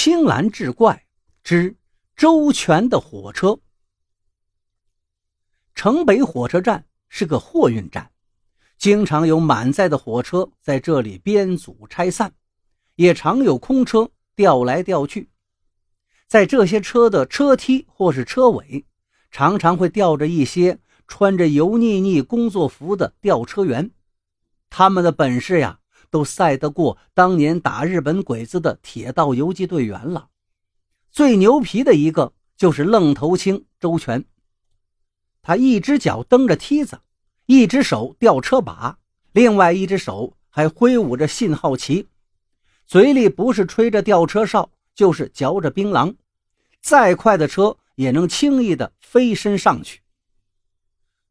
青蓝志怪之周全的火车。城北火车站是个货运站，经常有满载的火车在这里编组拆散，也常有空车调来调去。在这些车的车梯或是车尾，常常会吊着一些穿着油腻腻工作服的吊车员，他们的本事呀，都赛得过当年打日本鬼子的铁道游击队员了。最牛皮的一个就是愣头青周全。他一只脚蹬着梯子，一只手吊车把，另外一只手还挥舞着信号旗，嘴里不是吹着吊车哨，就是嚼着槟榔。再快的车也能轻易的飞身上去。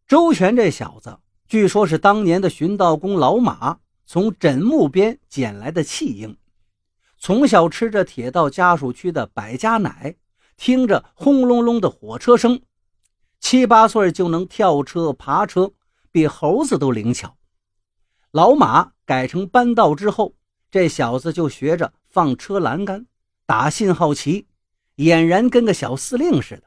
周全这小子，据说是当年的巡道工老马从枕木边捡来的弃婴，从小吃着铁道家属区的百家奶，听着轰隆隆的火车声。七八岁就能跳车爬车，比猴子都灵巧。老马改成班道之后，这小子就学着放车栏杆、打信号旗，俨然跟个小司令似的。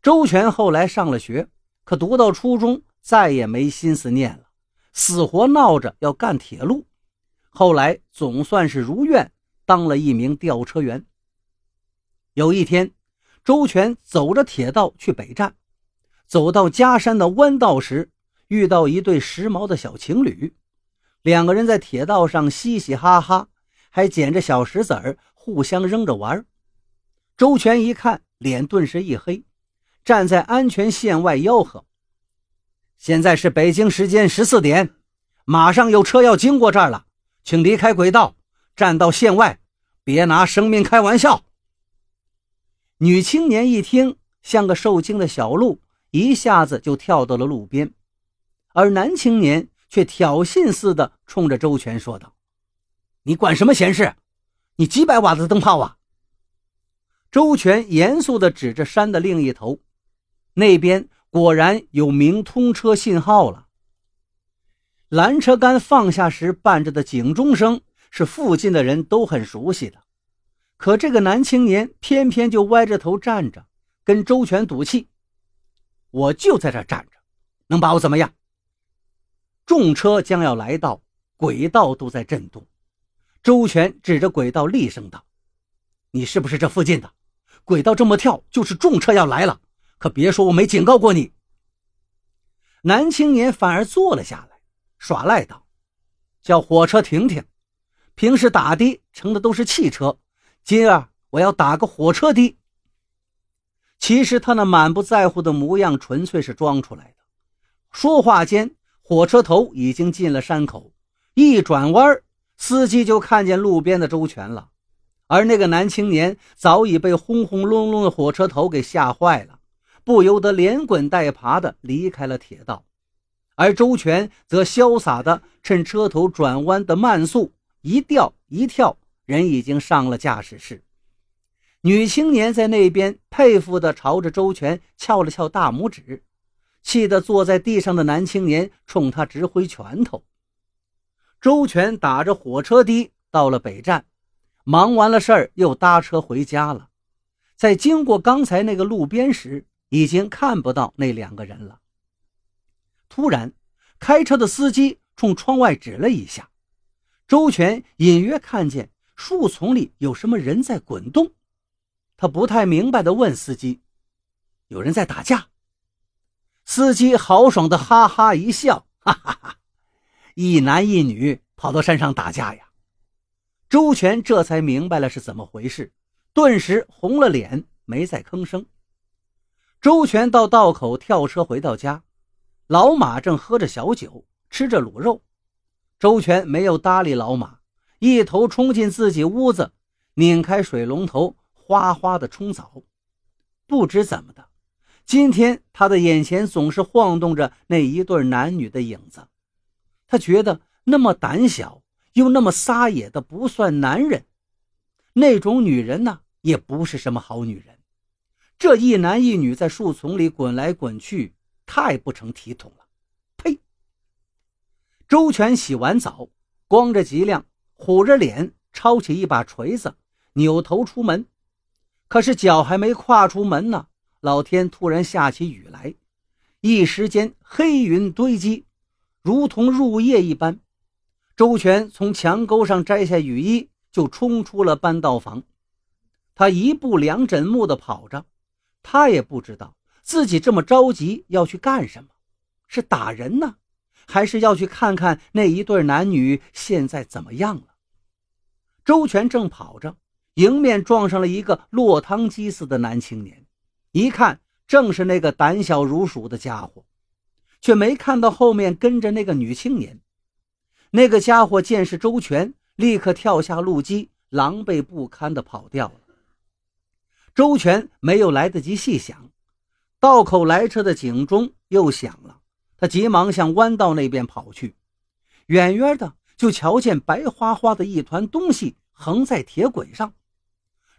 周全后来上了学，可读到初中再也没心思念了，死活闹着要干铁路。后来总算是如愿当了一名吊车员。有一天，周全走着铁道去北站。走到嘉山的弯道时，遇到一对时髦的小情侣，两个人在铁道上嘻嘻哈哈，还捡着小石子儿互相扔着玩。周全一看，脸顿时一黑，站在安全线外吆喝：“现在是北京时间十四点，马上有车要经过这儿了，请离开轨道，站到线外，别拿生命开玩笑。”女青年一听，像个受惊的小鹿。一下子就跳到了路边，而男青年却挑衅似的冲着周全说道：“你管什么闲事？你几百瓦的灯泡啊！”周全严肃地指着山的另一头，那边果然有明通车信号了。拦车杆放下时伴着的警钟声是附近的人都很熟悉的，可这个男青年偏偏就歪着头站着，跟周全赌气。我就在这站着，能把我怎么样？重车将要来到，轨道都在震动。周全指着轨道厉声道：“你是不是这附近的？轨道这么跳，就是重车要来了。可别说我没警告过你。”男青年反而坐了下来，耍赖道：“叫火车停停。平时打的乘的都是汽车，今儿我要打个火车的。”其实他那满不在乎的模样，纯粹是装出来的。说话间，火车头已经进了山口，一转弯，司机就看见路边的周全了。而那个男青年早已被轰轰隆隆的火车头给吓坏了，不由得连滚带爬的离开了铁道。而周全则潇洒的趁车头转弯的慢速，一掉一跳，人已经上了驾驶室。女青年在那边佩服地朝着周全翘了翘大拇指，气得坐在地上的男青年冲他直挥拳头。周全打着火车的到了北站，忙完了事儿又搭车回家了。在经过刚才那个路边时，已经看不到那两个人了。突然，开车的司机冲窗外指了一下，周全隐约看见树丛里有什么人在滚动。他不太明白地问司机：“有人在打架？”司机豪爽地哈哈一笑：“哈哈哈，一男一女跑到山上打架呀！”周全这才明白了是怎么回事，顿时红了脸，没再吭声。周全到道口跳车回到家，老马正喝着小酒，吃着卤肉。周全没有搭理老马，一头冲进自己屋子，拧开水龙头。哗哗的冲澡，不知怎么的，今天他的眼前总是晃动着那一对男女的影子。他觉得那么胆小又那么撒野的不算男人，那种女人呢也不是什么好女人。这一男一女在树丛里滚来滚去，太不成体统了。呸！周全洗完澡，光着脊梁，虎着脸，抄起一把锤子。扭头出门。可是脚还没跨出门呢，老天突然下起雨来，一时间黑云堆积，如同入夜一般。周全从墙沟上摘下雨衣，就冲出了搬道房。他一步两枕木地跑着，他也不知道自己这么着急要去干什么，是打人呢，还是要去看看那一对男女现在怎么样了？周全正跑着。迎面撞上了一个落汤鸡似的男青年，一看正是那个胆小如鼠的家伙，却没看到后面跟着那个女青年。那个家伙见是周全，立刻跳下路基，狼狈不堪地跑掉了。周全没有来得及细想，道口来车的警钟又响了，他急忙向弯道那边跑去，远远的就瞧见白花花的一团东西横在铁轨上。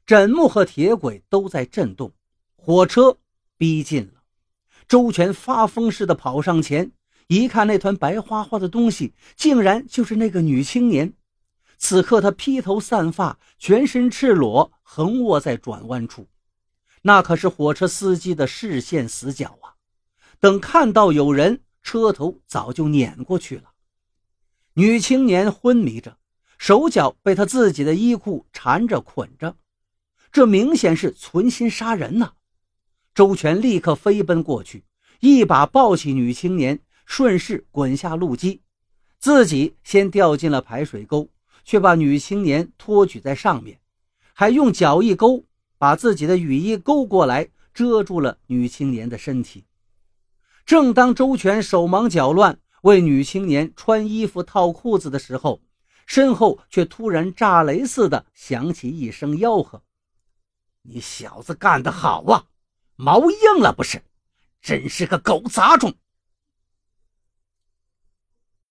枕木和铁轨都在震动，火车逼近了。周全发疯似的跑上前，一看那团白花花的东西，竟然就是那个女青年。此刻他披头散发，全身赤裸，横卧在转弯处。那可是火车司机的视线死角啊！等看到有人，车头早就碾过去了。女青年昏迷着，手脚被她自己的衣裤缠着捆着。这明显是存心杀人呐！周全立刻飞奔过去，一把抱起女青年，顺势滚下路基，自己先掉进了排水沟，却把女青年托举在上面，还用脚一勾，把自己的雨衣勾过来，遮住了女青年的身体。正当周全手忙脚乱为女青年穿衣服、套裤子的时候，身后却突然炸雷似的响起一声吆喝。你小子干得好啊，毛硬了不是？真是个狗杂种！